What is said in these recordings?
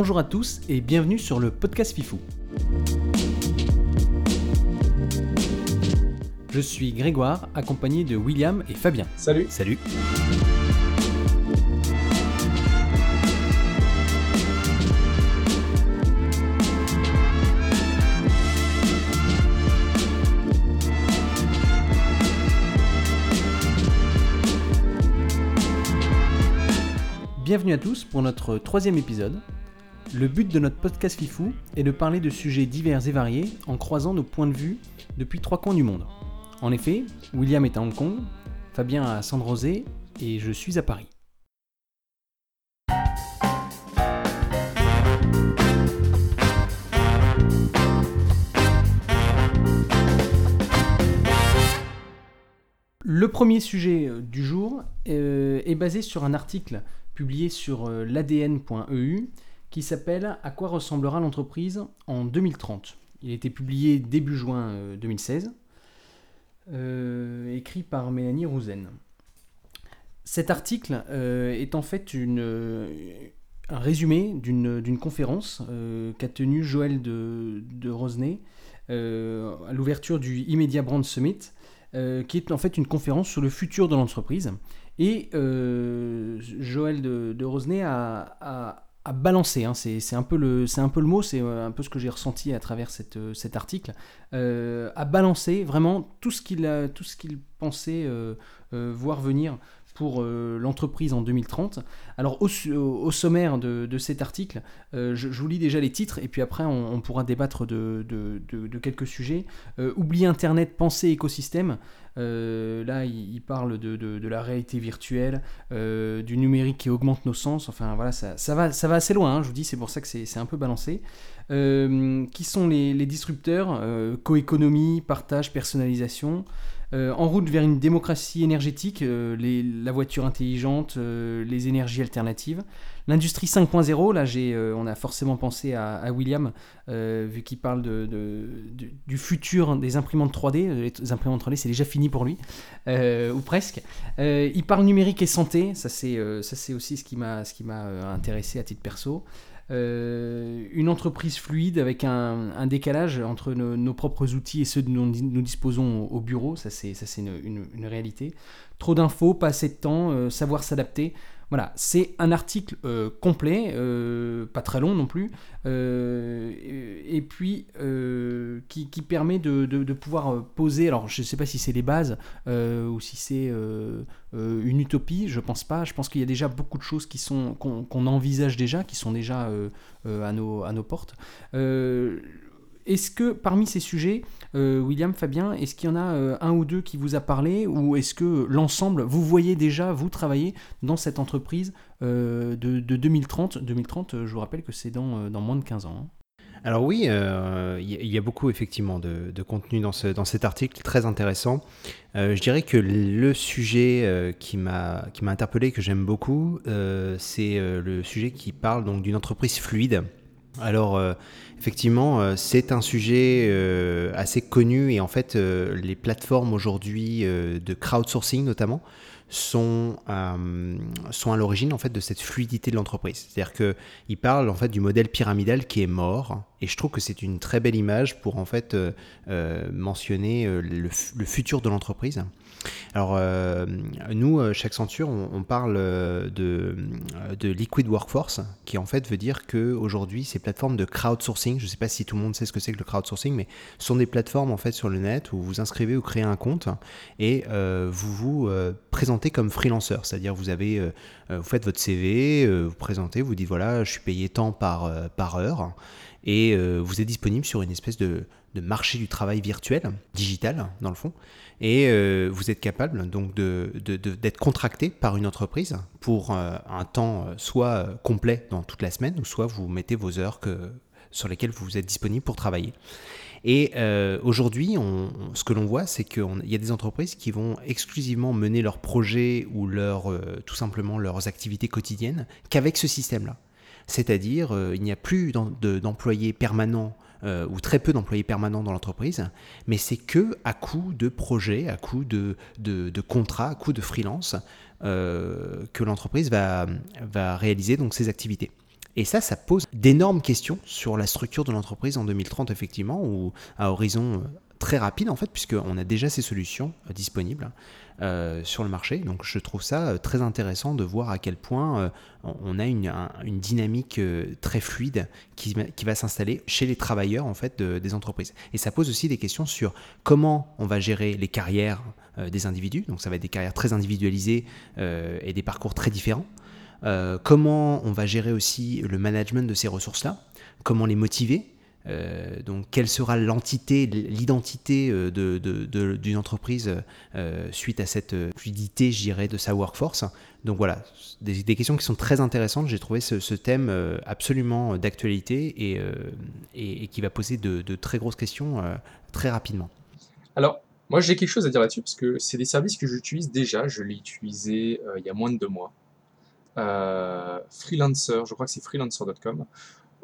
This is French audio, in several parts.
Bonjour à tous et bienvenue sur le podcast FIFO. Je suis Grégoire, accompagné de William et Fabien. Salut. Salut. Bienvenue à tous pour notre troisième épisode. Le but de notre podcast FIFU est de parler de sujets divers et variés en croisant nos points de vue depuis trois coins du monde. En effet, William est à Hong Kong, Fabien à San et je suis à Paris. Le premier sujet du jour euh, est basé sur un article publié sur euh, l'ADN.eu qui s'appelle À quoi ressemblera l'entreprise en 2030 Il a été publié début juin 2016, euh, euh, écrit par Mélanie Rouzen. Cet article est en fait un résumé d'une conférence qu'a tenue Joël de, de à l'ouverture du Immedia Brand Summit, qui est en fait une conférence sur le futur de l'entreprise et euh, Joël de, de a, balancé, hein. c'est un, peu le, mot, c'est euh, un peu ce que j'ai ressenti à travers euh, cet article, a balancé vraiment tout ce qu'il pensait voir venir pour l'entreprise en 2030. Alors au, sommaire de, cet article, je, vous lis déjà les titres et puis après on, pourra débattre de, quelques sujets. oublier Internet, penser écosystème. Euh, là, il, parle de, la réalité virtuelle, euh, du numérique qui augmente nos sens. Enfin, voilà, ça, va, ça va assez loin, hein, je vous dis, c'est pour ça que c'est un peu balancé. Euh, qui sont les, les disrupteurs Coéconomie, partage, personnalisation. En route vers une démocratie énergétique, la voiture intelligente, les énergies alternatives. L'industrie 5.0, là, euh, on a forcément pensé à, William, euh, vu qu'il parle du futur des imprimantes 3D. Les imprimantes 3D, c'est déjà fini pour lui, euh, ou presque. il parle numérique et santé, ça c'est, aussi qui m'a, ce qui m'a intéressé à titre perso. Une entreprise fluide avec un, décalage entre nos, propres outils et ceux dont nous, disposons au, bureau, ça c'est, une, une, réalité. Trop d'infos, pas assez de temps, savoir s'adapter. Voilà, c'est un article euh, complet, euh, pas très long non plus, euh, et puis qui, permet de, pouvoir poser, alors je ne sais pas si c'est les bases ou si c'est une utopie, je pense pas, je pense qu'il y a déjà beaucoup de choses qui sont qu'on envisage déjà, qui sont déjà à, nos, à nos portes. Est-ce que parmi ces sujets, euh, William, Fabien, est-ce qu'il y en a euh, un ou deux qui vous a parlé ou est-ce que l'ensemble, vous voyez déjà, vous travailler dans cette entreprise euh, de, 2030 2030, je vous rappelle que c'est dans, moins de 15 ans. Hein. Alors oui, il y, a beaucoup effectivement de, contenu dans, ce, dans, cet article, très intéressant. je dirais que le sujet qui m'a interpellé, que j'aime beaucoup, c'est le sujet qui parle donc d'une entreprise fluide. Alors, effectivement, euh, c'est un sujet euh, assez connu et en fait, les plateformes aujourd'hui de crowdsourcing notamment sont, à l'origine en fait de cette fluidité de l'entreprise. C'est-à-dire qu'ils parlent en fait du modèle pyramidal qui est mort et je trouve que c'est une très belle image pour en fait mentionner le, futur de l'entreprise. Alors, euh, nous, euh, chaque Accenture, on, parle euh, de, de, Liquid Workforce, qui en fait veut dire qu'aujourd'hui, ces plateformes de crowdsourcing, je ne sais pas si tout le monde sait ce que c'est que le crowdsourcing, mais sont des plateformes en fait sur le net où vous inscrivez ou créez un compte et vous vous présentez comme freelancer, c'est-à-dire vous avez, vous faites votre CV, vous présentez, vous dites voilà, je suis payé tant par, par heure et vous êtes disponible sur une espèce de, de marché du travail virtuel, digital dans le fond, et euh, vous êtes capable donc d'être contracté par une entreprise pour euh, un temps euh, soit complet dans toute la semaine, ou soit vous mettez vos heures que, sur lesquelles vous êtes disponible pour travailler. Et aujourd'hui, ce que l'on voit, c'est qu'il y a des entreprises qui vont exclusivement mener leurs projets ou leur, tout simplement leurs activités quotidiennes qu'avec ce système-là. C'est-à-dire, il n'y a plus d'employés permanents euh, ou très peu d'employés permanents dans l'entreprise, mais c'est que à coup de projets, à coup de, de, contrats, à coup de freelance euh, que l'entreprise va, va réaliser donc ses activités. Et ça, ça pose d'énormes questions sur la structure de l'entreprise en 2030, effectivement, ou à horizon très rapide, en fait, puisqu'on a déjà ces solutions disponibles. Euh, sur le marché. Donc je trouve ça euh, très intéressant de voir à quel point euh, on a une, dynamique très fluide qui, qui va s'installer chez les travailleurs en fait des entreprises. Et ça pose aussi des questions sur comment on va gérer les carrières des individus. Donc ça va être des carrières très individualisées et des parcours très différents. comment on va gérer aussi le management de ces ressources-là, comment les motiver, euh, donc, quelle sera l'entité, l'identité euh, d'une entreprise euh, suite à cette fluidité, je de sa workforce? Donc voilà, des, questions qui sont très intéressantes. J'ai trouvé ce, thème absolument d'actualité et, qui va poser de, très grosses questions très rapidement. Alors, moi j'ai quelque chose à dire là-dessus parce que c'est des services que j'utilise déjà. Je l'ai utilisé il y a moins de deux mois. freelancer, je crois que c'est freelancer.com.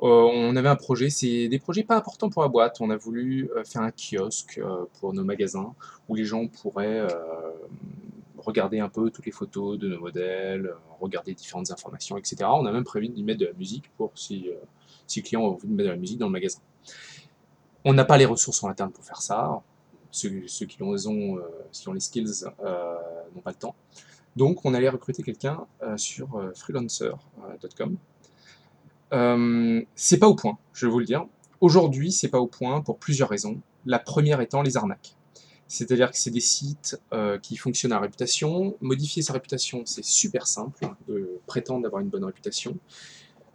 Euh, on avait un projet, c'est des projets pas importants pour la boîte. On a voulu euh, faire un kiosque euh, pour nos magasins où les gens pourraient regarder un peu toutes les photos de nos modèles, regarder différentes informations, etc. On a même prévu d'y mettre de la musique pour si, si les clients ont envie de mettre de la musique dans le magasin. On n'a pas les ressources en interne pour faire ça. Ceux, qui, ont, ont, qui ont les skills n'ont pas le temps. Donc on allait recruter quelqu'un sur freelancer.com euh, c'est pas au point, je vais vous le dire. Aujourd'hui, c'est pas au point pour plusieurs raisons. La première étant les arnaques. C'est-à-dire que c'est des sites euh, qui fonctionnent à réputation. Modifier sa réputation, c'est super simple de prétendre d'avoir une bonne réputation.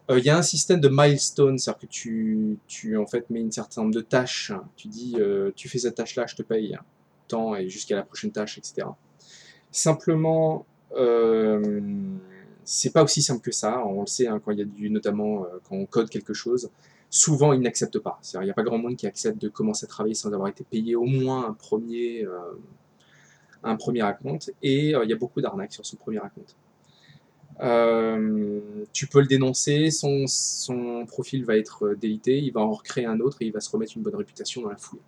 Euh, il y a un système de milestone, c'est-à-dire que tu, tu, en fait mets une certain nombre de tâches. Tu dis, tu fais cette tâche-là, je te paye tant et jusqu'à la prochaine tâche, etc. Simplement, c'est pas aussi simple que ça. On le sait hein, quand il y a du, notamment euh, quand on code quelque chose. Souvent, ils n'acceptent pas. Il n'y a pas grand monde qui accepte de commencer à travailler sans avoir été payé au moins un premier, euh, un premier. Et euh, il y a beaucoup d'arnaques sur ce premier compte. tu peux le dénoncer, son, profil va être délité, il va en recréer un autre et il va se remettre une bonne réputation dans la foulée.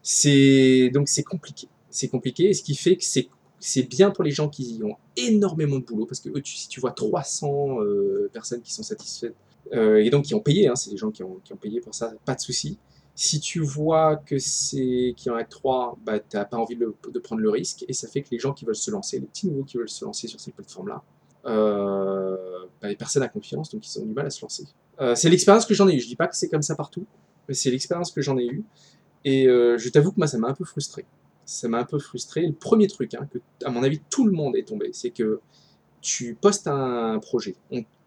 C'est donc c'est compliqué, c'est compliqué, et ce qui fait que c'est c'est bien pour les gens qui ont énormément de boulot, parce que si tu vois 300 euh, personnes qui sont satisfaites, euh, et donc qui ont payé, hein, c'est des gens qui ont, payé pour ça, pas de souci. Si tu vois que c'est qui en a trois, bah, tu n'as pas envie de, prendre le risque, et ça fait que les gens qui veulent se lancer, les petits nouveaux qui veulent se lancer sur ces plateformes-là, euh, bah, personne n'a confiance, donc ils ont du mal à se lancer. C'est l'expérience que j'en ai eue, je dis pas que c'est comme ça partout, mais c'est l'expérience que j'en ai eue, et je t'avoue que moi ça m'a un peu frustré ça m'a un peu frustré. Le premier truc, hein, à mon avis tout le monde est tombé, c'est que tu postes un projet.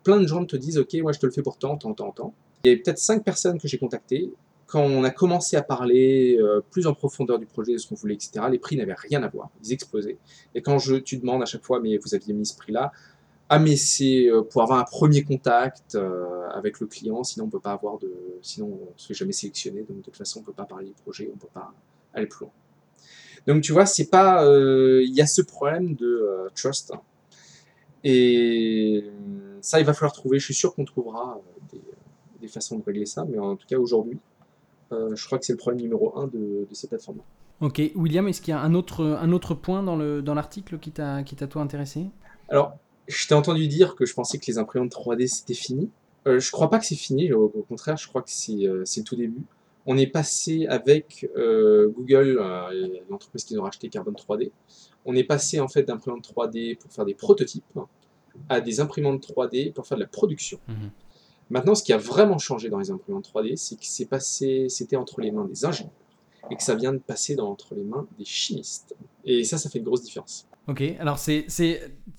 plein de gens te disent Ok, moi je te le fais pour tant, tant, tant, tant. Il y a peut-être cinq personnes que j'ai contactées. Quand on a commencé à parler euh, plus en profondeur du projet, de ce qu'on voulait, etc., les prix n'avaient rien à voir, ils explosaient. Et quand je, tu demandes à chaque fois, mais vous aviez mis ce prix-là, ah mais c'est euh, pour avoir un premier contact euh, avec le client, sinon on peut pas avoir de, sinon on se fait jamais sélectionner, donc de toute façon on peut pas parler du projet, on peut pas aller plus loin. Donc tu vois, c'est pas, euh, il y a ce problème de euh, trust. Et ça, il va falloir trouver. Je suis sûr qu'on trouvera euh, des, façons de régler ça, mais en tout cas aujourd'hui, je crois que c'est le problème numéro un de, de ces plateformes. Ok, William, est-ce qu'il y a un autre, un autre point dans, le, dans l'article qui t'a, qui t'a toi intéressé? Alors, je t'ai entendu dire que je pensais que les imprimantes 3D c'était fini. Euh, je crois pas que c'est fini, au, contraire, je crois que c'est, c'est le tout début on est passé avec euh, Google, euh, l'entreprise qui nous a racheté Carbon 3D, on est passé en fait d'imprimantes 3D pour faire des prototypes à des imprimantes 3D pour faire de la production. Mhm. Maintenant, ce qui a vraiment changé dans les imprimantes 3D, c'est que c'est passé, c'était entre les mains des ingénieurs et que ça vient de passer dans, entre les mains des chimistes. Et ça, ça fait une grosse différence. Ok, alors c'est,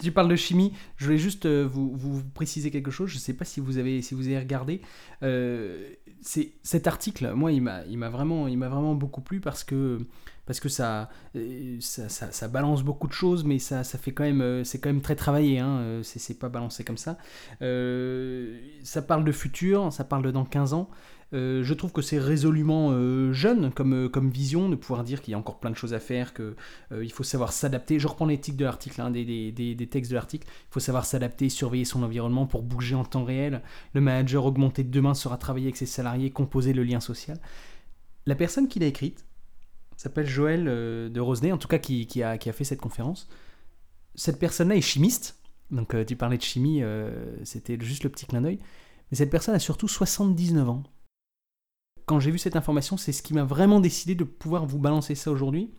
tu parles de chimie, je voulais juste euh, vous, vous, préciser quelque chose, je ne sais pas si vous avez, si vous avez regardé. Euh, c'est, cet article, moi, il m'a, il, m'a vraiment, il m'a vraiment beaucoup plu parce que, parce que ça, euh, ça, ça, balance beaucoup de choses, mais ça, ça fait quand même, c'est quand même très travaillé, hein, c'est, pas balancé comme ça. ça parle de futur, ça parle de dans 15 ans. Euh, je trouve que c'est résolument euh, jeune comme, euh, comme vision de pouvoir dire qu'il y a encore plein de choses à faire, qu'il faut savoir s'adapter. Je reprends l'éthique de l'article, hein, des, textes de l'article. Il faut savoir s'adapter, surveiller son environnement pour bouger en temps réel. Le manager augmenté de demain sera travailler avec ses salariés, composer le lien social. La personne qui l'a écrite s'appelle Joël de Rosenay, en tout cas qui a fait cette conférence. Cette personne-là est chimiste. Donc tu parlais de chimie, c'était juste le petit clin d'œil. mais cette personne a surtout 79 ans. Quand j'ai vu cette information, c'est ce qui m'a vraiment décidé de pouvoir vous balancer ça aujourd'hui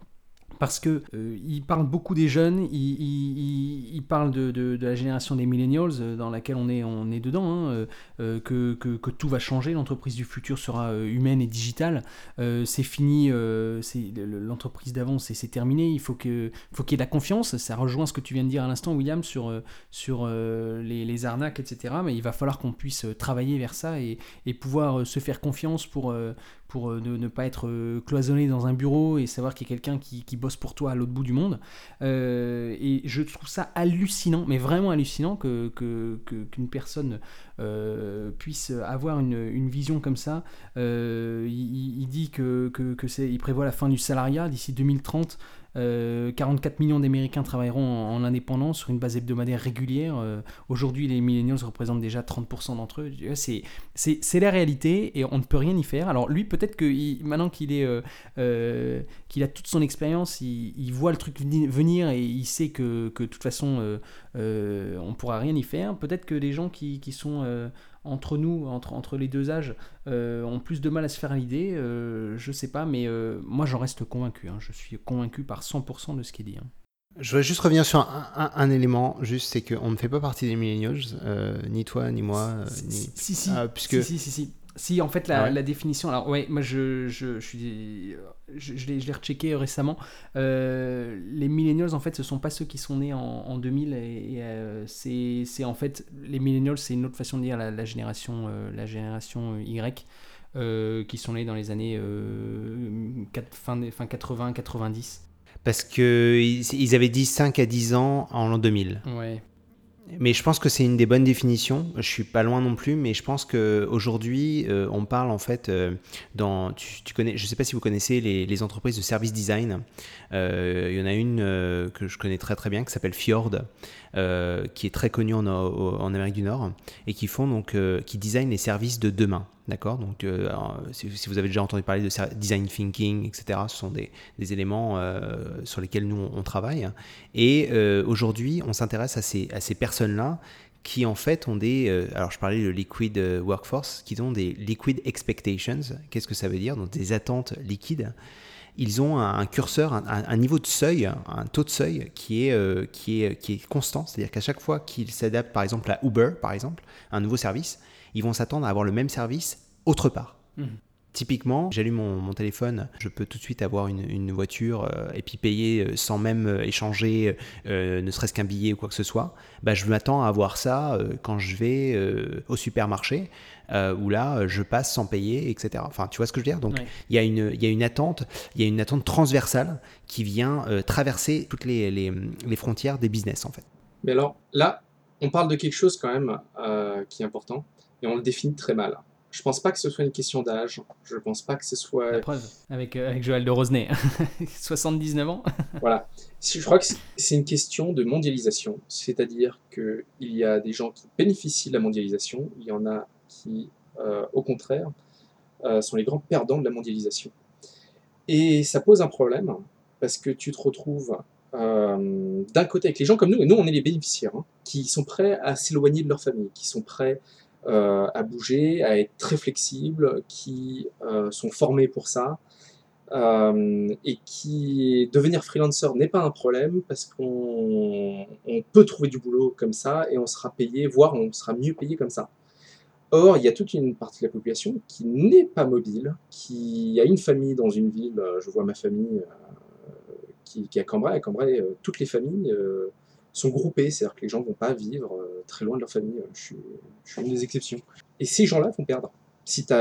parce que euh, il parle beaucoup des jeunes, il, il, parle de, la génération des millennials euh, dans laquelle on est, on est dedans, hein, euh, que, que, que, tout va changer, l'entreprise du futur sera humaine et digitale, c'est fini, l'entreprise d'avant, c'est terminé, il faut qu'il faut qu'il y ait de la confiance, ça rejoint ce que tu viens de dire à l'instant William sur, sur les, arnaques, etc. Mais il va falloir qu'on puisse travailler vers ça et, pouvoir se faire confiance pour, pour euh, ne, pas être euh, cloisonné dans un bureau et savoir qu'il y a quelqu'un qui, bosse pour toi à l'autre bout du monde. Euh, et je trouve ça hallucinant, mais vraiment hallucinant que, qu'une personne puisse avoir une, vision comme ça. il, dit que, que, c'est, il prévoit la fin du salariat d'ici 2030. 44 euh, millions d'Américains travailleront en, indépendance sur une base hebdomadaire régulière. Euh, aujourd'hui, les millennials représentent déjà 30% d'entre eux. C'est la réalité et on ne peut rien y faire. Alors lui, peut-être que maintenant euh, qu'il a toute son expérience, il, voit le truc venir et il sait que, que de toute façon, on ne pourra rien y faire. Peut-être que les gens qui, qui sont entre nous, entre, entre les deux âges, euh, ont plus de mal à se faire à l'idée. Euh, je sais pas, mais euh, moi j'en reste convaincu. Hein. Je suis convaincu par 100% de ce qui est dit. Hein. Je voudrais juste revenir sur un, élément, juste c'est qu'on ne fait pas partie des millennials, ni toi, ni moi, ni... Si, si, ah, puisque... si, si, si, si, en fait, la, ah définition. Alors, ouais, moi, je, je, je suis, je, je l'ai rechecké récemment. Euh, les millennials, en fait, ce sont pas ceux qui sont nés en, en 2000. Et, euh, c'est en fait, les millennials, c'est une autre façon de dire la, génération, euh, la génération Y, qui sont nés dans les années 4, fin, fin 80, 90. Parce qu'ils ils avaient dit 5 à 10 ans en l'an 2000. Ouais. Mais je pense que c'est une des bonnes définitions. Je suis pas loin non plus, mais je pense qu'aujourd'hui, euh, on parle en fait euh, dans. Tu, connais, je sais pas si vous connaissez les, entreprises de service design. Euh, il y en a une que je connais très très bien qui s'appelle Fjord, qui est très connue en, en, Amérique du Nord et qui font donc, qui design les services de demain. D'accord Donc, euh, si, vous avez déjà entendu parler de design thinking, etc., ce sont des, éléments euh, sur lesquels nous, on, travaille. Et euh, aujourd'hui, on s'intéresse à ces, personnes-là qui, en fait, ont des... alors, je parlais de liquid workforce, qui ont des liquid expectations. Qu'est-ce que ça veut dire? Donc, des attentes liquides. Ils ont un, curseur, un, niveau de seuil, un taux de seuil qui est, qui est, qui est constant. C'est-à-dire qu'à chaque fois qu'ils s'adaptent, par exemple, à Uber, par exemple, un nouveau service, ils vont s'attendre à avoir le même service autre part. Mhm. Typiquement, j'allume mon, téléphone, je peux tout de suite avoir une, voiture euh, et puis payer euh, sans même euh, échanger ne serait-ce qu'un billet ou quoi que ce soit. Bah, je m'attends à avoir ça quand je vais au supermarché où là je passe sans payer, etc. Enfin, tu vois ce que je veux dire? Donc, il y, a une, y a une attente, il y a une attente transversale qui vient traverser toutes les, les, les, frontières des business en fait. Mais alors là, on parle de quelque chose quand même qui est important et on le définit très mal. Je pense pas que ce soit une question d'âge. Je pense pas que ce soit. La preuve, avec, euh, avec Joël de Rosenay. 79 ans. voilà. Je crois que c'est une question de mondialisation. C'est-à-dire qu'il y a des gens qui bénéficient de la mondialisation. Il y en a qui, euh, au contraire, euh, sont les grands perdants de la mondialisation. Et ça pose un problème parce que tu te retrouves d'un côté avec les gens comme nous, et nous on est les bénéficiaires, hein, qui sont prêts à s'éloigner de leur famille, qui sont prêts euh, à bouger, à être très flexibles, qui euh, sont formés pour ça, euh, et qui devenir freelancer n'est pas un problème parce qu'on peut trouver du boulot comme ça et on sera payé, voire on sera mieux payé comme ça. Or, il y a toute une partie de la population qui n'est pas mobile, qui a une famille dans une ville, je vois ma famille qui, à Cambrai, à Cambrai, toutes les familles sont groupés, c'est-à-dire que les gens ne vont pas vivre euh, très loin de leur famille. Euh, je suis, une des exceptions. Et ces gens-là vont perdre. Si tu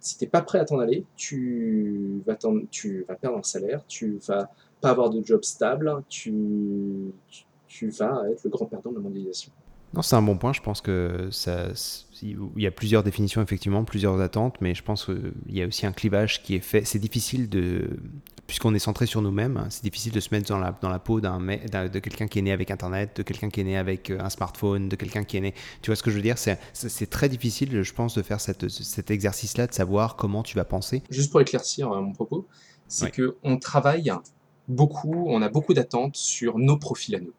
si pas prêt à t'en aller, tu vas, perdre en salaire, tu vas pas avoir de job stable, tu, vas être le grand perdant de la mondialisation. Non, c'est un bon point. Je pense que il y a plusieurs définitions, effectivement, plusieurs attentes, mais je pense qu'il y a aussi un clivage qui est fait. C'est difficile de, puisqu'on est centré sur nous-mêmes, c'est difficile de se mettre dans la, dans la peau d'un, de quelqu'un qui est né avec Internet, de quelqu'un qui est né avec euh, un smartphone, de quelqu'un qui est né... Tu vois ce que je veux dire? C'est, c'est très difficile, je pense, de faire cette, cet exercice-là, de savoir comment tu vas penser. Juste pour éclaircir euh, mon propos, c'est que qu'on travaille beaucoup, on a beaucoup d'attentes sur nos profils à nous.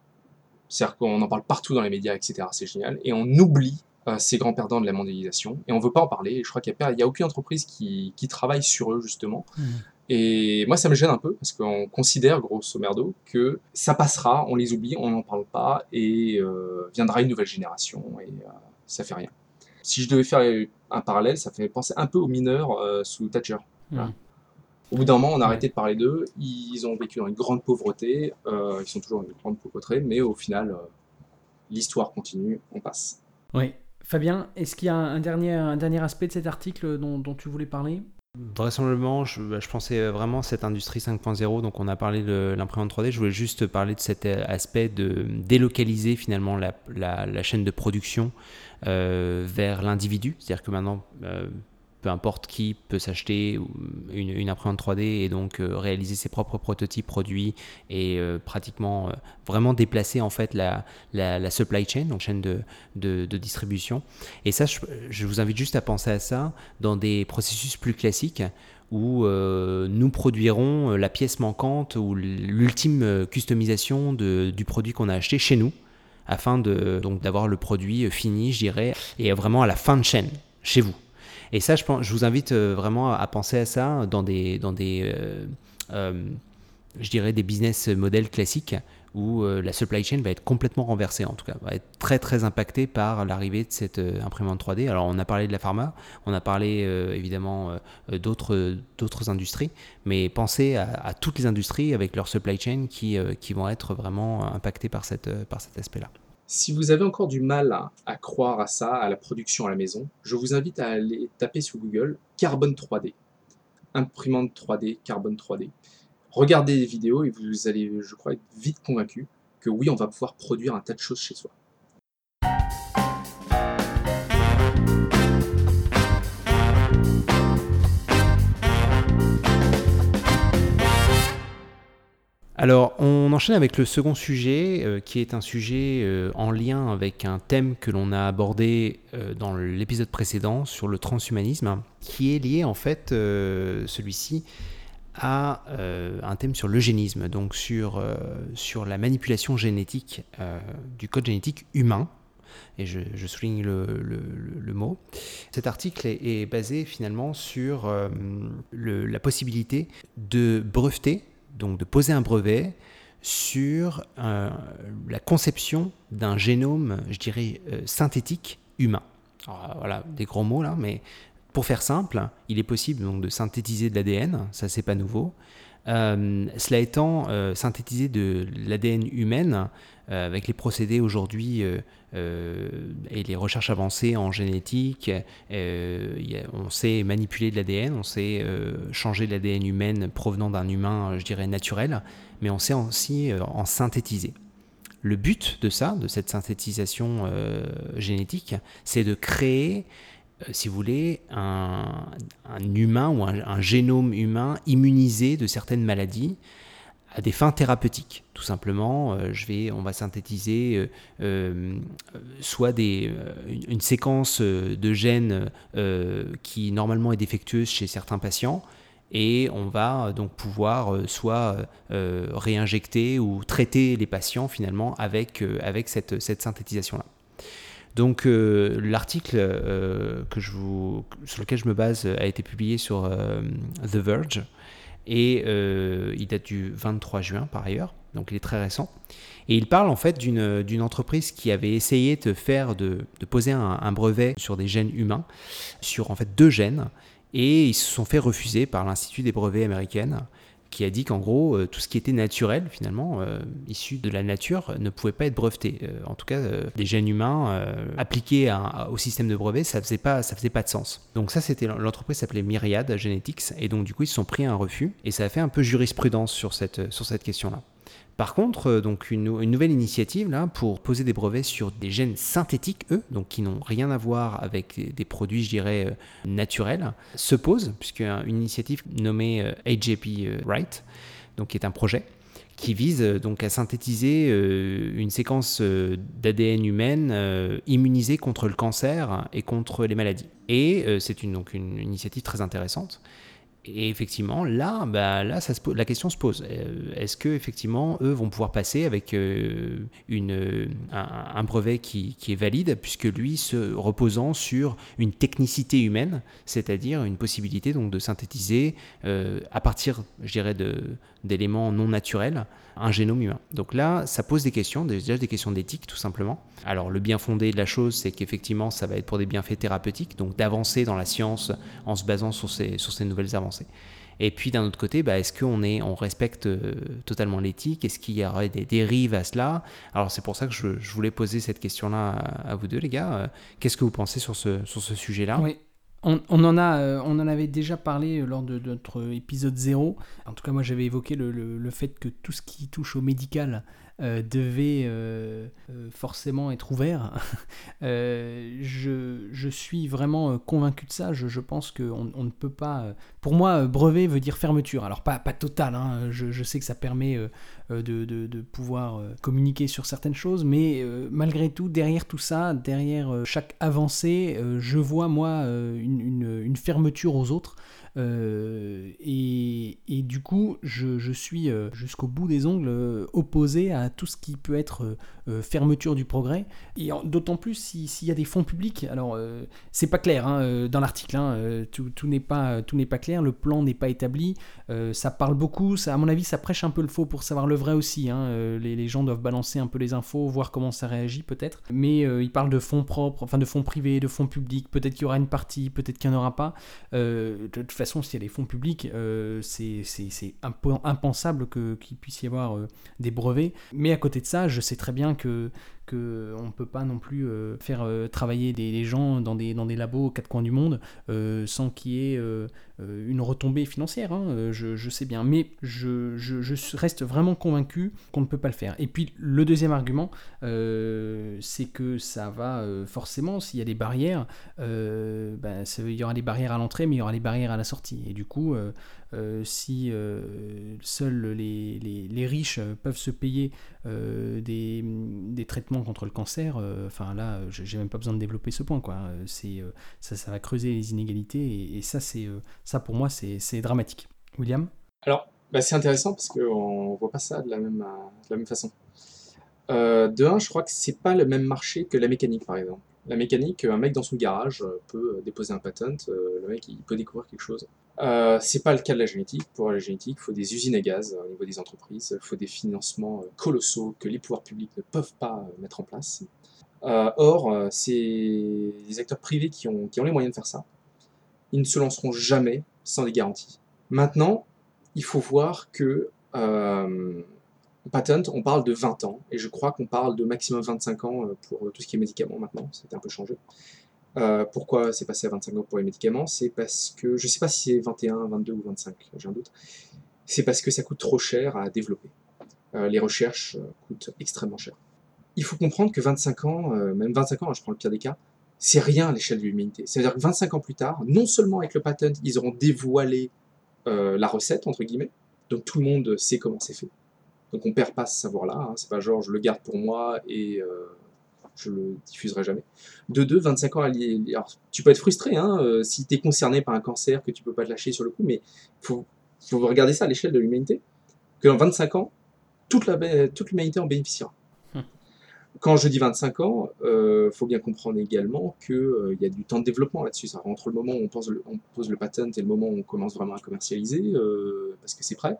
C'est-à-dire qu'on en parle partout dans les médias, etc. C'est génial. Et on oublie euh, ces grands perdants de la mondialisation. Et on ne veut pas en parler. Et je crois qu'il n'y a, a, aucune entreprise qui, qui, travaille sur eux, justement. Mmh. Et moi, ça me gêne un peu, parce qu'on considère, grosso merdo, que ça passera, on les oublie, on n'en parle pas, et euh, viendra une nouvelle génération, et euh, ça fait rien. Si je devais faire un parallèle, ça fait penser un peu aux mineurs euh, sous Thatcher. Mmh. Au bout d'un moment, on a arrêté de parler d'eux. Ils ont vécu dans une grande pauvreté. Euh, ils sont toujours dans une grande pauvreté, mais au final, l'histoire continue. On passe. Oui. Fabien, est-ce qu'il y a un dernier, un dernier aspect de cet article dont, dont tu voulais parler? Vraisemblablement, je, bah, je, pensais vraiment à cette industrie 5.0, donc on a parlé de l'imprimante 3D, je voulais juste parler de cet aspect de délocaliser finalement la chaîne de production euh, vers l'individu, c'est-à-dire que maintenant, euh, peu importe qui peut s'acheter une, imprimante 3D et donc euh, réaliser ses propres prototypes produits et euh, pratiquement euh, vraiment déplacer en fait la, supply chain, donc chaîne de, distribution. Et ça, je, vous invite juste à penser à ça dans des processus plus classiques où nous produirons la pièce manquante ou l'ultime customisation du produit qu'on a acheté chez nous afin de donc d'avoir le produit fini, je dirais, et vraiment à la fin de chaîne chez vous. Et ça, je, pense, je vous invite euh, vraiment à penser à ça dans des, dans des euh, euh, je dirais, des business models classiques où la supply chain va être complètement renversée, en tout cas, va être très très impactée par l'arrivée de cette imprimante 3D. Alors on a parlé de la pharma, on a parlé évidemment d'autres industries, mais pensez à, à, toutes les industries avec leur supply chain qui, qui vont être vraiment impactées par, cette, par cet aspect-là. Si vous avez encore du mal à, croire à ça, à la production à la maison, je vous invite à aller taper sur Google Carbone 3D. Imprimante 3D, Carbone 3D. Regardez les vidéos et vous allez, je crois, être vite convaincu que oui, on va pouvoir produire un tas de choses chez soi. Alors, on enchaîne avec le second sujet, euh, qui est un sujet euh, en lien avec un thème que l'on a abordé euh, dans l'épisode précédent sur le transhumanisme, qui est lié en fait, celui-ci, à un thème sur l'eugénisme, donc sur, la manipulation génétique du code génétique humain. Et je, souligne le, le, mot. Cet article est basé finalement sur la possibilité de breveter donc de poser un brevet sur euh, la conception d'un génome, je dirais, euh, synthétique humain. Alors, voilà, des gros mots là, mais pour faire simple, il est possible de synthétiser de l'ADN, ça c'est pas nouveau. Euh, cela étant, euh, synthétiser de l'ADN humaine euh, avec les procédés aujourd'hui euh, et les recherches avancées en génétique, on sait manipuler de l'ADN, on sait changer l'ADN humaine provenant d'un humain, je dirais, naturel, mais on sait aussi en synthétiser. Le but de ça, de cette synthétisation génétique, c'est de créer euh, si vous voulez, un, humain ou un, génome humain immunisé de certaines maladies à des fins thérapeutiques. Tout simplement, euh, on va synthétiser euh, soit des, une, séquence de gènes qui normalement est défectueuse chez certains patients, et on va donc pouvoir soit réinjecter ou traiter les patients finalement avec, cette, synthétisation-là. Donc euh, l'article euh, sur lequel je me base a été publié sur euh, The Verge et il date du 23 juin par ailleurs, donc il est très récent. Et il parle en fait d'une entreprise qui avait essayé de faire de, de poser un, un, brevet sur des gènes humains, sur en fait deux gènes, et ils se sont fait refuser par l'Institut des brevets américaines qui a dit qu'en gros, euh, tout ce qui était naturel, finalement, euh, issu de la nature, ne pouvait pas être breveté. Euh, en tout cas, des gènes humains appliqués au système de brevet, ça faisait pas, ça faisait pas de sens. Donc ça, c'était l'entreprise s'appelait Myriad Genetics, et donc du coup, ils se sont pris un refus, et ça a fait un peu jurisprudence sur cette, sur cette question-là. Par contre, euh, donc une, nouvelle initiative là pour poser des brevets sur des gènes synthétiques, eux, donc qui n'ont rien à voir avec des produits, je dirais, euh, naturels, se pose, puisque une initiative nommée euh, AJP Wright, donc qui est un projet qui vise donc à synthétiser une séquence d'ADN humaine immunisée contre le cancer et contre les maladies. Et c'est donc une initiative très intéressante Et effectivement, là, bah, là la question se pose. Euh, est-ce que effectivement, eux vont pouvoir passer avec euh, une, un, brevet qui, qui, est valide, puisque lui se reposant sur une technicité humaine, c'est-à-dire une possibilité donc de synthétiser euh, à partir, je dirais, d'éléments non naturels un génome humain. Donc là, ça pose des questions, déjà des questions d'éthique tout simplement. Alors le bien fondé de la chose, c'est qu'effectivement, ça va être pour des bienfaits thérapeutiques, donc d'avancer dans la science en se basant sur ces, sur ces nouvelles avancées. Et puis d'un autre côté, bah, est-ce qu'on est, on respecte euh, totalement l'éthique? Est-ce qu'il y aurait des dérives à cela? Alors c'est pour ça que je, voulais poser cette question-là à, vous deux, les gars. Euh, qu'est-ce que vous pensez sur ce, sur ce sujet-là? Oui. On, en a, euh, on en avait déjà parlé lors de, notre épisode 0. En tout cas, moi, j'avais évoqué le, fait que tout ce qui touche au médical devait euh, euh, forcément être ouvert. je, je, suis vraiment convaincu de ça. Je, pense qu'on on ne peut pas. Pour moi, brevet veut dire fermeture. Alors, pas, pas total. Hein. Je, sais que ça permet de, pouvoir communiquer sur certaines choses, mais malgré tout, derrière tout ça, derrière chaque avancée, je vois, moi, une fermeture aux autres. Euh, et, et, du coup, je, je suis euh, jusqu'au bout des ongles euh, opposé à tout ce qui peut être fermeture du progrès. Et d'autant plus s'il y a des fonds publics. Alors, c'est pas clair hein, dans l'article. Hein, tout, tout n'est pas, pas clair. Le plan n'est pas établi. ça parle beaucoup. Ça, à mon avis, ça prêche un peu le faux pour savoir le vrai aussi. Hein. Les, gens doivent balancer un peu les infos, voir comment ça réagit peut-être. Mais il parle de fonds propres, enfin de fonds privés, de fonds publics. Peut-être qu'il y aura une partie, peut-être qu'il n'y en aura pas. de toute façon, s'il y a des fonds publics, euh, c'est impensable qu'il puisse y avoir euh, des brevets. Mais à côté de ça, je sais très bien que qu'on ne peut pas non plus euh, faire euh, travailler des, gens dans des, dans des labos aux quatre coins du monde euh, sans qu'il y ait une retombée financière, hein, je, sais bien, mais je, je, reste vraiment convaincu qu'on ne peut pas le faire. Et puis le deuxième argument, c'est que ça va forcément, s'il y a des barrières, ben, il y aura des barrières à l'entrée, mais il y aura des barrières à la sortie. Et du coup, si seuls les, riches peuvent se payer des, traitements contre le cancer, enfin là, j'ai même pas besoin de développer ce point. Quoi. C'est, ça, ça va creuser les inégalités et, ça, c'est, ça, pour moi, c'est, dramatique. William? Alors, bah, c'est intéressant parce qu'on voit pas ça de la même, de la même façon. de un, je crois que c'est pas le même marché que la mécanique, par exemple. La mécanique, un mec dans son garage peut déposer un patent, le mec il peut découvrir quelque chose. Euh, c'est pas le cas de la génétique. Pour la génétique, il faut des usines à gaz au niveau des entreprises, il faut des financements euh, colossaux que les pouvoirs publics ne peuvent pas euh, mettre en place. or, c'est les acteurs privés qui ont, les moyens de faire ça. Ils ne se lanceront jamais sans des garanties. Maintenant, il faut voir que euh, patent, on parle de 20 ans, et je crois qu'on parle de maximum 25 ans pour tout ce qui est médicaments maintenant, c'était un peu changé. Euh, pourquoi c'est passé à 25 ans pour les médicaments? C'est parce que, je ne sais pas si c'est 21, 22 ou 25, j'ai un doute, c'est parce que ça coûte trop cher à développer. Euh, les recherches euh, coûtent extrêmement cher. Il faut comprendre que 25 ans, même 25 ans, hein, je prends le pire des cas, c'est rien à l'échelle de l'humanité. C'est-à-dire que 25 ans plus tard, non seulement avec le patent, ils auront dévoilé la recette, entre guillemets, donc tout le monde sait comment c'est fait. Donc on perd pas ce savoir-là, hein. c'est pas genre je le garde pour moi et je le diffuserai jamais. De deux, 25 ans, alors, tu peux être frustré hein, euh, si tu es concerné par un cancer que tu peux pas te lâcher sur le coup, mais il faut, faut, regarder ça à l'échelle de l'humanité, que dans 25 ans, toute l'humanité en bénéficiera. Hum. Quand je dis 25 ans, il euh, faut bien comprendre également qu'il euh, y a du temps de développement là-dessus. Entre le moment où on pose, le, on pose le patent et le moment où on commence vraiment à commercialiser, parce que c'est prêt,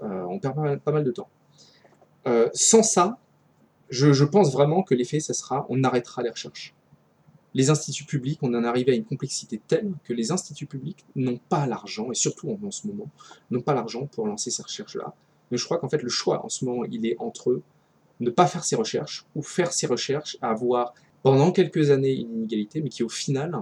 on perd pas, mal de temps. sans ça, je, pense vraiment que l'effet, ça sera, on arrêtera les recherches. Les instituts publics, on en arrive à une complexité telle que les instituts publics n'ont pas l'argent, et surtout en, ce moment, n'ont pas l'argent pour lancer ces recherches-là. Mais je crois qu'en fait, le choix en ce moment, il est entre ne pas faire ces recherches ou faire ces recherches à avoir pendant quelques années une inégalité, mais qui au final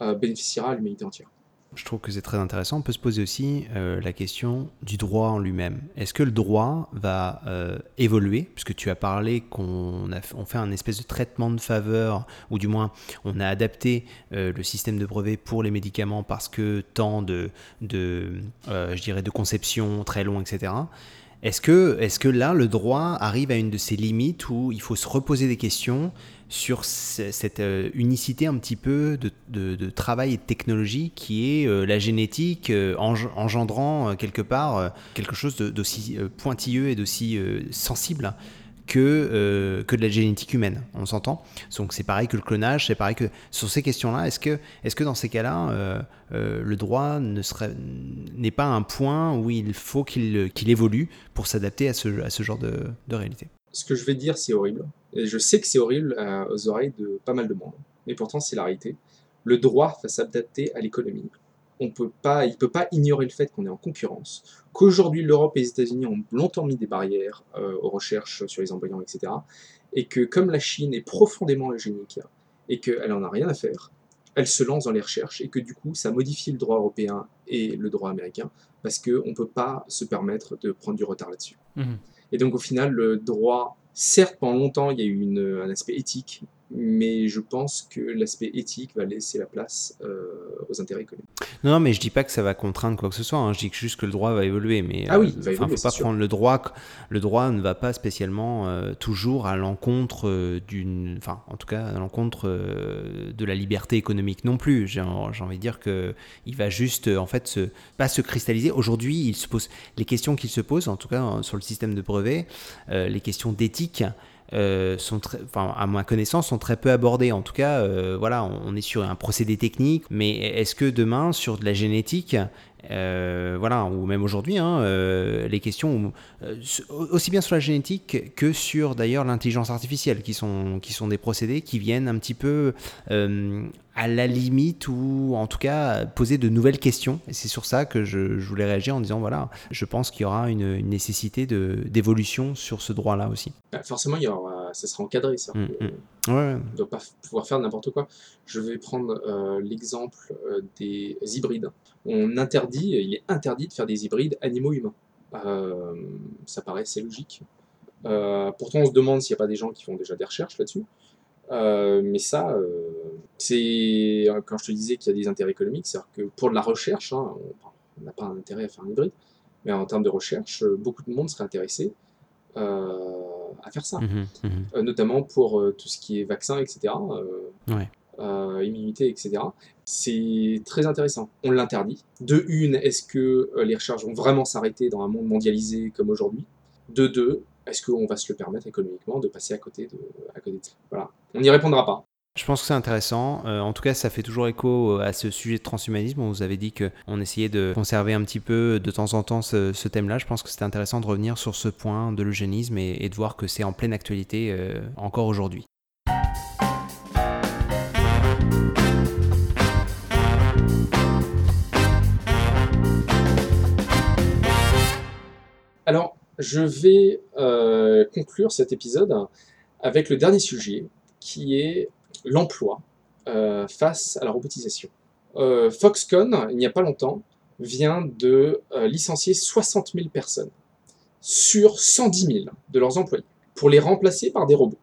euh, bénéficiera à l'humanité entière. Je trouve que c'est très intéressant. On peut se poser aussi euh, la question du droit en lui-même. Est-ce que le droit va euh, évoluer? Puisque tu as parlé qu'on on fait un espèce de traitement de faveur, ou du moins on a adapté euh, le système de brevet pour les médicaments parce que tant de, de je dirais, de conception très long, etc. Est-ce que, là, le droit arrive à une de ses limites où il faut se reposer des questions sur cette euh, unicité un petit peu de, travail et de technologie qui est euh, la génétique euh, engendrant quelque part quelque chose d'aussi pointilleux et d'aussi sensible? Que, euh, que de la génétique humaine. On s'entend Donc c'est pareil que le clonage, c'est pareil que sur ces questions-là, est-ce que, est que dans ces cas-là, euh, euh, le droit ne n'est pas un point où il faut qu'il, qu'il évolue pour s'adapter à ce, à ce genre de, de réalité? Ce que je vais dire, c'est horrible. Et je sais que c'est horrible aux oreilles de pas mal de monde. Mais pourtant, c'est la réalité. Le droit va s'adapter à l'économie on peut pas, il ne peut pas ignorer le fait qu'on est en concurrence, qu'aujourd'hui l'Europe et les États-Unis ont longtemps mis des barrières euh, aux recherches sur les embryons, etc. Et que comme la Chine est profondément eugénique et qu'elle n'en a rien à faire, elle se lance dans les recherches et que du coup ça modifie le droit européen et le droit américain parce qu'on ne peut pas se permettre de prendre du retard là-dessus. Mmh. Et donc au final, le droit, certes pendant longtemps il y a eu un aspect éthique, mais je pense que l'aspect éthique va laisser la place euh, aux intérêts économiques. Non, mais je dis pas que ça va contraindre quoi que ce soit. Hein. Je dis juste que le droit va évoluer. Mais ah oui, il euh, évoluer, faut pas prendre le droit. Le droit ne va pas spécialement euh, toujours à l'encontre d'une, enfin, en tout cas, à l'encontre de la liberté économique non plus. J'ai envie de dire que il va juste, en fait, se, pas se cristalliser. Aujourd'hui, il se pose les questions qu'il se pose, en tout cas sur le système de brevet, les questions d'éthique. Euh, sont enfin, à ma connaissance, sont très peu abordés. En tout cas, euh, voilà, on, est sur un procédé technique, mais est-ce que demain, sur de la génétique, euh, voilà, ou même aujourd'hui, hein, les questions, aussi bien sur la génétique que sur d'ailleurs l'intelligence artificielle, qui sont, qui sont des procédés qui viennent un petit peu à la limite ou en tout cas poser de nouvelles questions. Et c'est sur ça que je, voulais réagir en disant voilà, je pense qu'il y aura une, nécessité d'évolution sur ce droit-là aussi. Bah, forcément, il y aura, ça sera encadré. Ça. Mmh, mmh. On ne doit pas pouvoir faire n'importe quoi. Je vais prendre euh, l'exemple euh, des hybrides. On interdit, il est interdit de faire des hybrides animaux-humains. Euh, ça paraît assez logique. pourtant, on se demande s'il n'y a pas des gens qui font déjà des recherches là-dessus. Euh, mais ça, euh, c'est quand je te disais qu'il y a des intérêts économiques, c'est-à-dire que pour de la recherche, hein, on n'a pas un intérêt à faire un hybride, mais en termes de recherche, beaucoup de monde serait intéressé euh, à faire ça, mmh mmh notamment pour tout ce qui est vaccin, etc. immunité, etc. C'est très intéressant. On l'interdit. De une, est-ce que les recherches vont vraiment s'arrêter dans un monde mondialisé comme aujourd'hui? De deux, est-ce qu'on va se le permettre économiquement de passer à côté de, à côté de ça? Voilà. On n'y répondra pas. Je pense que c'est intéressant. Euh, en tout cas, ça fait toujours écho à ce sujet de transhumanisme. On vous avait dit qu'on essayait de conserver un petit peu de temps en temps ce, thème-là. Je pense que c'était intéressant de revenir sur ce point de l'eugénisme et, de voir que c'est en pleine actualité euh, encore aujourd'hui. Alors, je vais euh, conclure cet épisode avec le dernier sujet, qui est l'emploi euh, face à la robotisation. Euh, Foxconn, il n'y a pas longtemps, vient de licencier 60 000 personnes sur 110 000 de leurs employés pour les remplacer par des robots.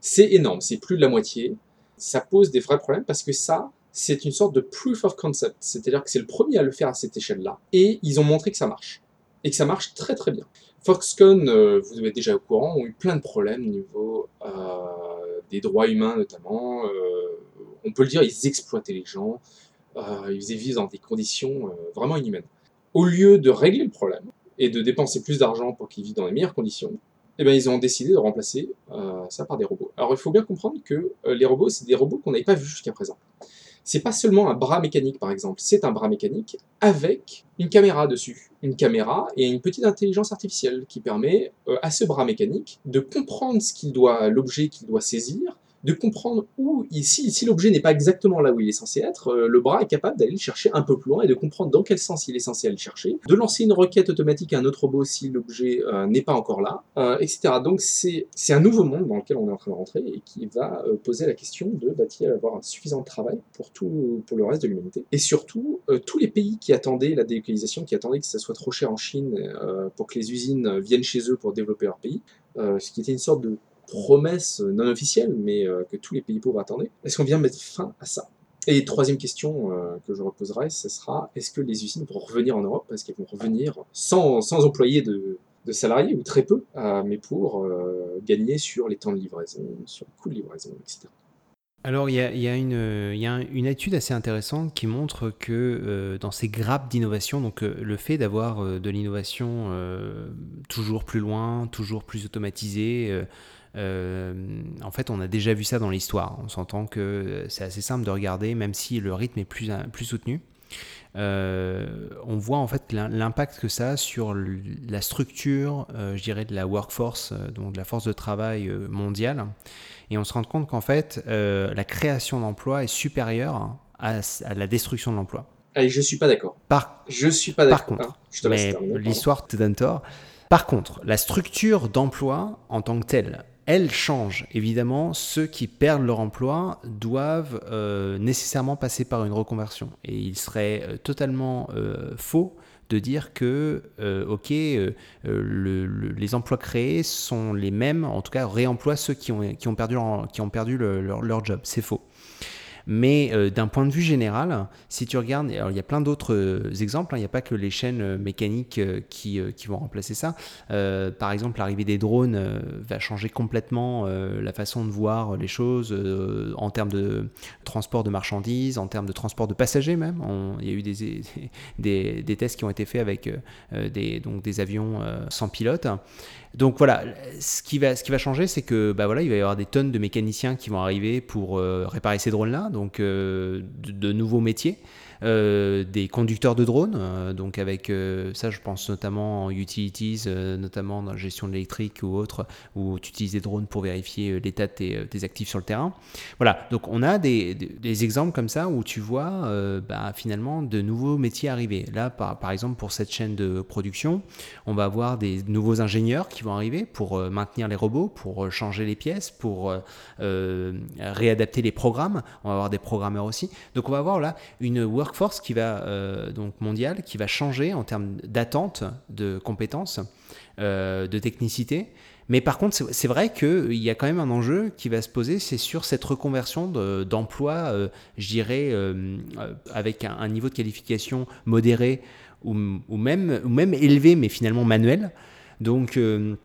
C'est énorme, c'est plus de la moitié. Ça pose des vrais problèmes parce que ça, c'est une sorte de proof of concept, c'est-à-dire que c'est le premier à le faire à cette échelle-là, et ils ont montré que ça marche, et que ça marche très très bien. Foxconn, euh, vous êtes déjà au courant, ont eu plein de problèmes au niveau euh, des droits humains notamment. Euh, on peut le dire, ils exploitaient les gens, ils faisaient dans des conditions vraiment inhumaines. Au lieu de régler le problème et de dépenser plus d'argent pour qu'ils vivent dans les meilleures conditions, eh bien, ils ont décidé de remplacer ça par des robots. Alors il faut bien comprendre que les robots, c'est des robots qu'on n'avait pas vus jusqu'à présent c'est pas seulement un bras mécanique par exemple, c'est un bras mécanique avec une caméra dessus. Une caméra et une petite intelligence artificielle qui permet euh, à ce bras mécanique de comprendre ce qu'il doit, l'objet qu'il doit saisir, de comprendre où, si, si l'objet n'est pas exactement là où il est censé être, euh, le bras est capable d'aller le chercher un peu plus loin et de comprendre dans quel sens il est censé aller le chercher, de lancer une requête automatique à un autre robot si l'objet euh, n'est pas encore là, euh, etc. Donc c'est un nouveau monde dans lequel on est en train de rentrer et qui va poser la question de va-t-il avoir suffisamment de travail pour, tout, pour le reste de l'humanité? Et surtout, tous les pays qui attendaient la délocalisation, qui attendaient que ça soit trop cher en Chine pour que les usines viennent chez eux pour développer leur pays, ce qui était une sorte de promesse non officielle, mais euh, que tous les pays pauvres attendaient. Est-ce qu'on vient mettre fin à ça? Et troisième question euh, que je reposerai, ce sera est-ce que les usines vont revenir en Europe? Est-ce qu'elles vont revenir sans, sans employer de, de salariés, ou très peu, mais pour gagner sur les temps de livraison, sur le coût de livraison, etc. Alors, il y a, une, étude assez intéressante qui montre que euh, dans ces grappes d'innovation, donc euh, le fait d'avoir euh, de l'innovation toujours plus loin, toujours plus automatisée, en fait, on a déjà vu ça dans l'histoire. On s'entend que c'est assez simple de regarder, même si le rythme est plus, plus soutenu. on voit en fait l'impact que ça a sur la structure, je dirais, de la workforce, donc de la force de travail mondiale et on se rend compte qu'en fait, euh, la création d'emplois est supérieure à, la destruction de l'emploi. Allez, je suis pas d'accord. Par, je suis pas d'accord. Par contre, ah, mais l'histoire te donne tort. Par contre, la structure d'emploi en tant que telle, elle change. Évidemment, ceux qui perdent leur emploi doivent euh, nécessairement passer par une reconversion. Et il serait euh, totalement faux de dire que, euh, euh, euh, les emplois créés sont les mêmes, en tout cas réemploient ceux qui ont, qui ont perdu, qui ont perdu leur job. C'est faux. Mais euh, d'un point de vue général, si tu regardes, alors il y a plein d'autres euh, exemples, hein. il n'y a pas que les chaînes euh, mécaniques qui, vont remplacer ça. par exemple, l'arrivée des drones va changer complètement la façon de voir les choses en termes de transport de marchandises, en termes de transport de passagers même. il y a eu des, tests qui ont été faits avec des avions sans pilote. Donc voilà, ce qui va, ce qui va changer, c'est que bah voilà, il va y avoir des tonnes de mécaniciens qui vont arriver pour réparer ces drones-là, donc de, de, nouveaux métiers. Euh, des conducteurs de drones, euh, donc avec euh, ça je pense notamment en utilities, notamment dans la gestion de l'électrique ou autre, où tu utilises des drones pour vérifier l'état de tes, actifs sur le terrain. Voilà, donc on a des, exemples comme ça où tu vois bah, finalement de nouveaux métiers arriver. Là par exemple pour cette chaîne de production, on va avoir des nouveaux ingénieurs qui vont arriver pour maintenir les robots, pour changer les pièces, pour réadapter les programmes. On va avoir des programmeurs aussi. Donc on va avoir là une work force qui va, euh, donc mondiale qui va changer en termes d'attente, de compétences, euh, de technicité. Mais par contre, c'est vrai qu'il y a quand même un enjeu qui va se poser, c'est sur cette reconversion d'emploi, euh, je dirais, avec un, niveau de qualification modéré ou, ou, même, ou même élevé, mais finalement manuel. Donc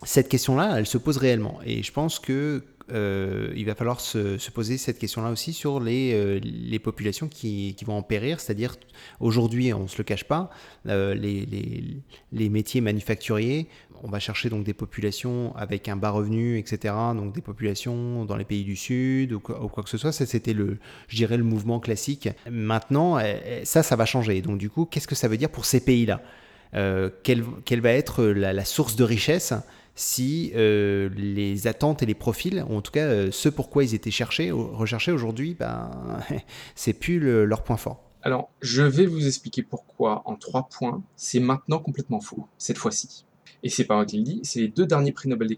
cette question-là, elle se pose réellement. Et je pense que euh, il va falloir se, poser cette question-là aussi sur les, euh, populations qui, vont en périr. C'est-à-dire, aujourd'hui, on ne se le cache pas, euh, les, métiers manufacturiers, on va chercher donc des populations avec un bas revenu, etc. Donc des populations dans les pays du Sud ou quoi, que ce soit. Ça, c'était le, je dirais, le mouvement classique. Maintenant, ça, ça va changer. Donc du coup, qu'est-ce que ça veut dire pour ces pays-là? Quelle, va être la source de richesse? Si euh, les attentes et les profils, ou en tout cas euh, ce pourquoi ils étaient cherchés, recherchés aujourd'hui, ben, c'est plus leur point fort. Alors, je vais vous expliquer pourquoi en trois points, c'est maintenant complètement faux, cette fois-ci. Et c'est pas moi qui le dis, c'est les deux derniers prix Nobel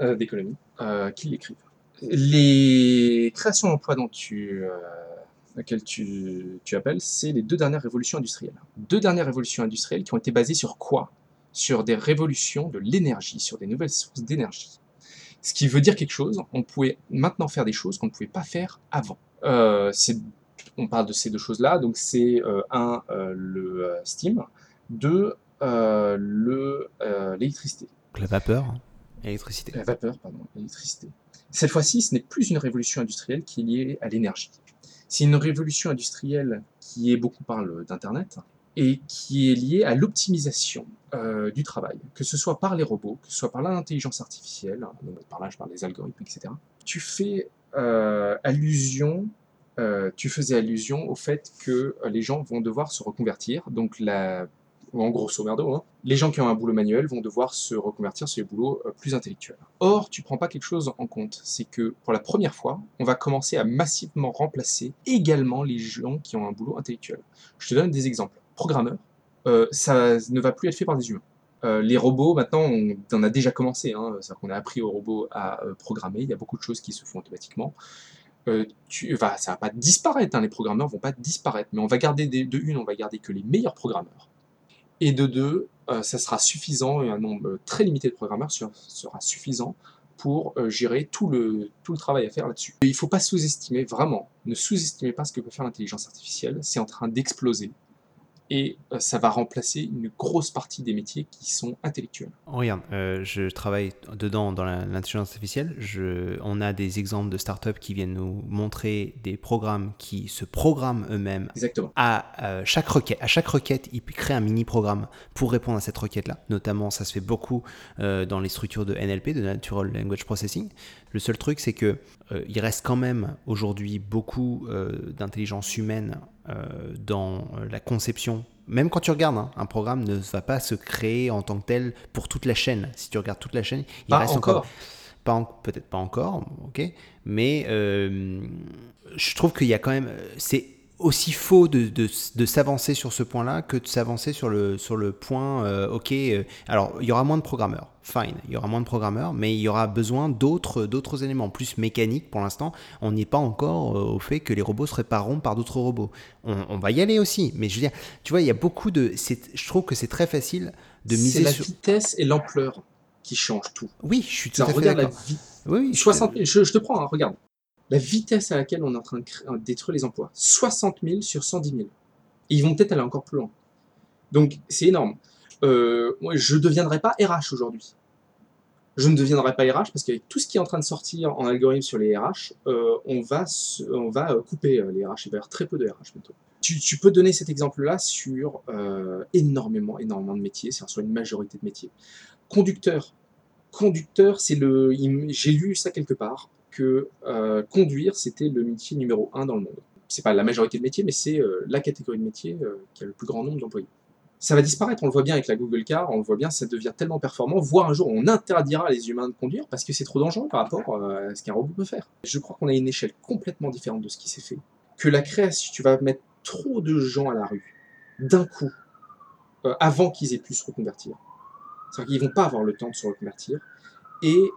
euh, d'économie qui l'écrivent. Les créations d'emplois dont tu, laquelle tu, tu appelles, c'est les deux dernières révolutions industrielles. Deux dernières révolutions industrielles qui ont été basées sur quoi? Sur des révolutions de l'énergie, sur des nouvelles sources d'énergie. Ce qui veut dire quelque chose, on pouvait maintenant faire des choses qu'on ne pouvait pas faire avant. Euh, on parle de ces deux choses-là, donc c'est euh, un, euh, le steam, deux, l'électricité. la vapeur, électricité. La vapeur, pardon, l'électricité. Cette fois-ci, ce n'est plus une révolution industrielle qui est liée à l'énergie. C'est une révolution industrielle qui est beaucoup parle d'Internet, et qui est lié à l'optimisation euh, du travail, que ce soit par les robots, que ce soit par l'intelligence artificielle, hein, par là je parle des algorithmes, etc. Tu fais euh, allusion, euh, tu faisais allusion au fait que les gens vont devoir se reconvertir, donc en grosso merdo, hein, les gens qui ont un boulot manuel vont devoir se reconvertir sur les boulots plus intellectuels. Or, tu prends pas quelque chose en compte, c'est que pour la première fois, on va commencer à massivement remplacer également les gens qui ont un boulot intellectuel. Je te donne des exemples programmeur, euh, ça ne va plus être fait par des humains. Euh, les robots, maintenant, on, on, a déjà commencé. Hein, C'est-à-dire qu'on a appris aux robots à euh, programmer. Il y a beaucoup de choses qui se font automatiquement. tu, va, ça va pas disparaître. Hein, les programmeurs vont pas disparaître. Mais on va garder de une, on va garder que les meilleurs programmeurs. Et de deux, ça sera suffisant. Un nombre très limité de programmeurs sera suffisant pour gérer tout le travail à faire là-dessus. Il ne faut pas sous-estimer, vraiment, ne sous-estimez pas ce que peut faire l'intelligence artificielle. C'est en train d'exploser. Et euh, ça va remplacer une grosse partie des métiers qui sont intellectuels. Regarde, euh, je travaille dedans dans l'intelligence artificielle. Je, on a des exemples de startups qui viennent nous montrer des programmes qui se programment eux-mêmes Exactement. à euh, chaque requête. À chaque requête, ils créent un mini programme pour répondre à cette requête-là. Notamment, ça se fait beaucoup euh, dans les structures de NLP, de Natural Language Processing. Le seul truc, c'est que euh, il reste quand même aujourd'hui beaucoup euh, d'intelligence humaine euh, dans la conception. Même quand tu regardes, hein, un programme ne va pas se créer en tant que tel pour toute la chaîne. Si tu regardes toute la chaîne, il Pas reste encore. encore pas en- peut-être pas encore, ok, mais je trouve qu'il y a quand même, c'est aussi faux de, de, de s'avancer sur ce point-là que de s'avancer sur le, sur le point, euh, ok, euh, alors il y aura moins de programmeurs, fine, il y aura moins de programmeurs, mais il y aura besoin d'autres, d'autres éléments, plus mécaniques pour l'instant, on n'est pas encore euh, au fait que les robots se répareront par d'autres robots. On, on va y aller aussi, mais je veux dire, tu vois, il y a beaucoup de, je trouve que c'est très facile de C'est miser la sur... vitesse et l'ampleur qui changent tout. Oui, je suis tout à fait la d'accord. vie. Oui, oui, je- 60 000, je, je te prends, hein, regarde. La vitesse à laquelle on est en train de de détruire les emplois. 60 000 sur 110 000. Et ils vont peut-être aller encore plus loin. Donc, c'est énorme. Euh, je ne deviendrai pas RH aujourd'hui. Je ne deviendrai pas RH parce qu'avec tout ce qui est en train de sortir en algorithme sur les RH, euh, on va, euh, couper euh, les RH. Il va y avoir très peu de RH bientôt. Tu, peux donner cet exemple-là sur euh, énormément, énormément de métiers, c'est-à-dire sur une majorité de métiers. Conducteur. Conducteur, c'est le. J'ai lu ça quelque part que euh, conduire, c'était le métier numéro un dans le monde. C'est pas la majorité de métiers, mais c'est euh, la catégorie de métiers euh, qui a le plus grand nombre d'employés. Ça va disparaître, on le voit bien avec la Google Car, on le voit bien, ça devient tellement performant, voire un jour on interdira les humains de conduire parce que c'est trop dangereux par rapport euh, à ce qu'un robot peut faire. Je crois qu'on a une échelle complètement différente de ce qui s'est fait. Que la création, tu vas mettre trop de gens à la rue d'un coup avant qu'ils aient pu se reconvertir. C'est-à-dire qu'ils vont pas avoir le temps de se reconvertir et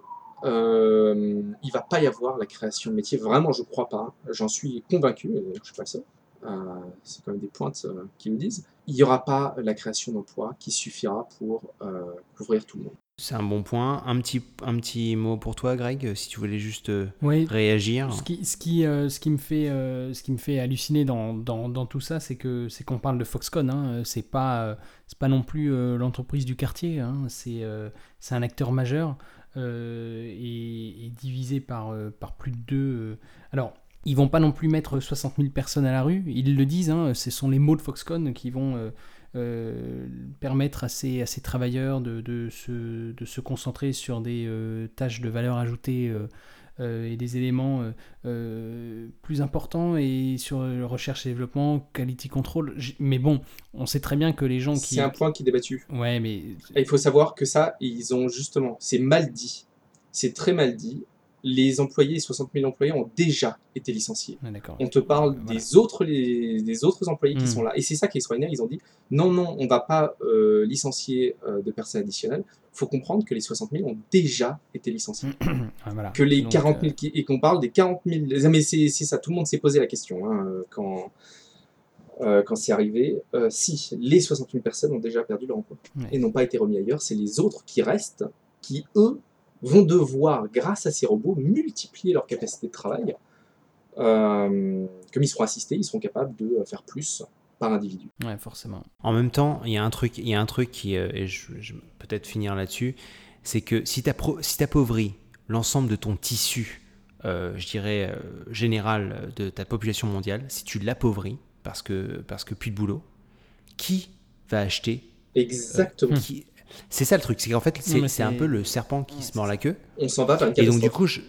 euh, il va pas y avoir la création de métiers. Vraiment, je crois pas. J'en suis convaincu. et Je suis pas le seul. Euh, c'est quand même des pointes euh, qui me disent. Il n'y aura pas la création d'emplois qui suffira pour euh, couvrir tout le monde. C'est un bon point. Un petit, un petit mot pour toi, Greg, si tu voulais juste euh, Oui, réagir. Ce qui, ce qui, euh, ce qui me fait, euh, ce qui me fait halluciner dans, dans, dans tout ça, c'est que c'est qu'on parle de Foxconn. Hein, c'est pas, euh, c'est pas non plus euh, l'entreprise du quartier. Hein, c'est, euh, c'est un acteur majeur euh, et, et divisé par, euh, par plus de deux. euh. Alors, ils vont pas non plus mettre 60 000 personnes à la rue. Ils le disent. Hein, ce sont les mots de Foxconn qui vont euh, euh, permettre à ces, travailleurs de, de, se, de se concentrer sur des euh, tâches de valeur ajoutée euh, euh, et des éléments euh, euh, plus importants et sur euh, recherche et développement, quality control. Mais bon, on sait très bien que les gens qui... C'est un point qui est débattu. Ouais, mais... Et il faut savoir que ça, ils ont justement, c'est mal dit. C'est très mal dit. Les employés, 60 000 employés, ont déjà été licenciés. Ah. On te parle Voilà. des autres, les, des autres employés qui Mm. sont là. Et c'est ça qui est extraordinaire. Ils ont dit non, non, on va pas euh, licencier euh, de personnes additionnelles. Il faut comprendre que les 60 000 ont déjà été licenciés. Ah, voilà. Que les Donc, 40 euh, 000 qui- et qu'on parle des 40 000. Ah, Mais c'est ça, tout le monde s'est posé la question hein, euh, quand, euh, quand c'est arrivé. Euh, si les 60 000 personnes ont déjà perdu leur emploi Ouais. et n'ont pas été remis ailleurs, c'est les autres qui restent qui, eux, vont devoir, grâce à ces robots, multiplier leur capacité de travail. Euh, comme ils seront assistés, ils seront capables de euh, faire plus par individu. Ouais, forcément. En même temps, il y a un truc, il y a un truc qui, euh, et je, je vais peut-être finir là-dessus, c'est que si tu si appauvris l'ensemble de ton tissu, euh, je dirais euh, général de ta population mondiale, si tu l'appauvris parce que parce que plus de boulot, qui va acheter Exactement. qui... C'est ça le truc, c'est qu'en fait c'est un peu le serpent qui Ouais, se mord la queue. On s'en va vers une Et donc du coup, je...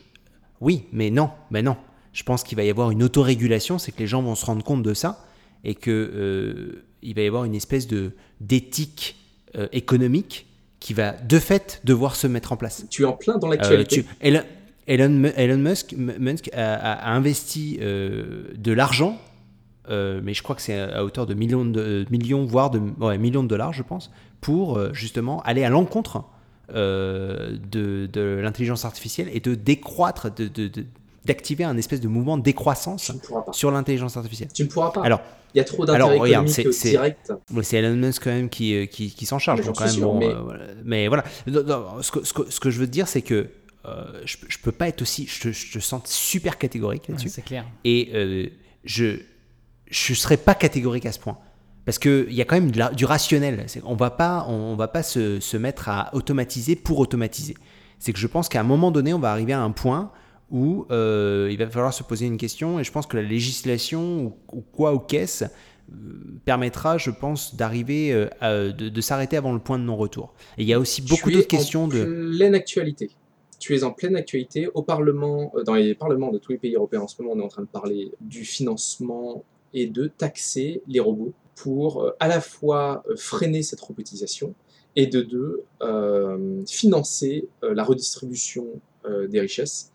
oui, mais non, mais non. Je pense qu'il va y avoir une autorégulation, c'est que les gens vont se rendre compte de ça et que euh, il va y avoir une espèce de d'éthique euh, économique qui va de fait devoir se mettre en place. tu es en plein dans Euh, l'actualité. tu- Elon, Elon, Mu- Elon Musk, Musk a, a- a investi euh, de l'argent, euh, mais je crois que c'est à hauteur de millions, de, euh, millions voire de ouais, millions de dollars, je pense, pour euh, justement aller à l'encontre euh, de, de l'intelligence artificielle et de décroître, de, de- de- d'activer un espèce de mouvement de décroissance sur l'intelligence artificielle. Tu ne pourras pas. Alors, Il y a trop alors, d'intérêts regarde, économiques c'est- Elon Musk quand même qui, euh, qui, qui s'en charge. Mais donc j'en quand suis même, sûr, bon, mais- euh, voilà. mais voilà. Non, non, ce, que, ce que- ce que je veux te dire, c'est que euh, je, je peux pas être aussi. Je te, je te sens super catégorique Ouais, là-dessus. c'est clair. Et euh, je je serais pas catégorique à ce point. Parce qu'il y a quand même du rationnel. On va pas, on va pas se, se, mettre à automatiser pour automatiser. C'est que je pense qu'à un moment donné, on va arriver à un point où euh, il va falloir se poser une question. Et je pense que la législation ou, quoi ou qu'est-ce euh, permettra, je pense, d'arriver, euh, de, de s'arrêter avant le point de non-retour. Et il y a aussi beaucoup d'autres questions de. Pleine actualité. Tu es en pleine actualité au Parlement, dans les parlements de tous les pays européens en ce moment, on est en train de parler du financement et de taxer les robots pour à la fois freiner cette robotisation et de deux, euh, financer la redistribution des richesses,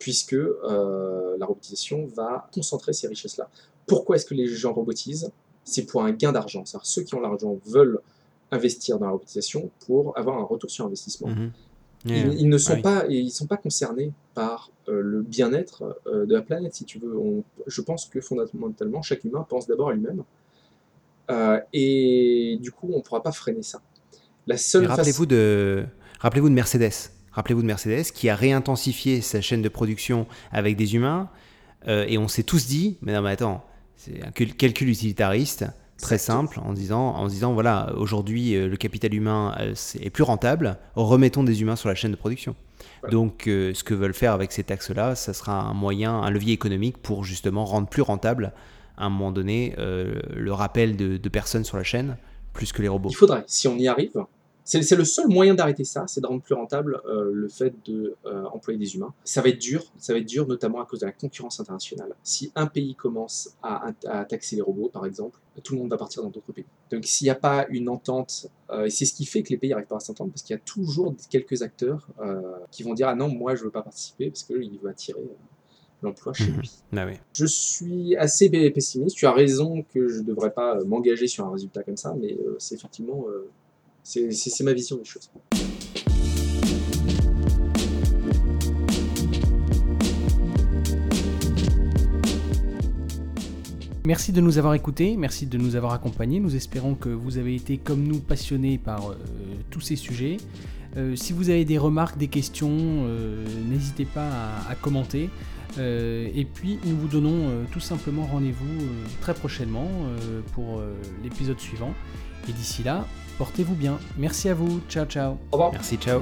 puisque la robotisation va concentrer ces richesses-là. Pourquoi est-ce que les gens robotisent? C'est pour un gain d'argent. cest ceux qui ont l'argent veulent investir dans la robotisation pour avoir un retour sur investissement. Mhm. Ils, ne sont, pas, ils sont pas concernés par le bien-être de la planète, si tu veux. je pense que fondamentalement, chaque humain pense d'abord à lui-même euh, et du coup, on ne pourra pas freiner ça. La seule rappelez-vous de, rappelez-vous de Mercedes. Rappelez-vous de Mercedes qui a réintensifié sa chaîne de production avec des humains. Euh, et on s'est tous dit, mais non, mais attends, c'est un calcul utilitariste très simple en disant, en disant voilà, aujourd'hui euh, le capital humain est plus rentable, remettons des humains sur la chaîne de production. Donc, ce que veulent faire avec ces taxes-là, ça sera un moyen, un levier économique pour justement rendre plus rentable à un moment donné euh, le rappel de, personnes sur la chaîne plus que les robots. Il faudrait, si on y arrive, c'est le seul moyen d'arrêter ça, c'est de rendre plus rentable euh, le fait d'employer euh, des humains. Ça va être dur, ça va être dur notamment à cause de la concurrence internationale. Si un pays commence à, taxer les robots, par exemple, tout le monde va partir dans d'autres pays. Donc s'il n'y a pas une entente, et c'est ce qui fait que les pays n'arrivent pas à s'entendre, parce qu'il y a toujours quelques acteurs qui vont dire ah non moi je veux pas participer parce qu'il veut attirer l'emploi chez mhm. lui. Ah je suis assez pessimiste. Tu as raison que je ne devrais pas euh, m'engager sur un résultat comme ça, mais euh, c'est effectivement euh, c'est ma vision des choses. Merci de nous avoir écoutés, merci de nous avoir accompagnés. Nous espérons que vous avez été comme nous passionnés par tous ces sujets. si vous avez des remarques, des questions, n'hésitez pas à commenter. Euh, et puis nous vous donnons euh, tout simplement rendez-vous euh, très prochainement pour l'épisode suivant. Et d'ici là, portez-vous bien. Merci à vous. Ciao ciao. Au revoir. Merci, ciao.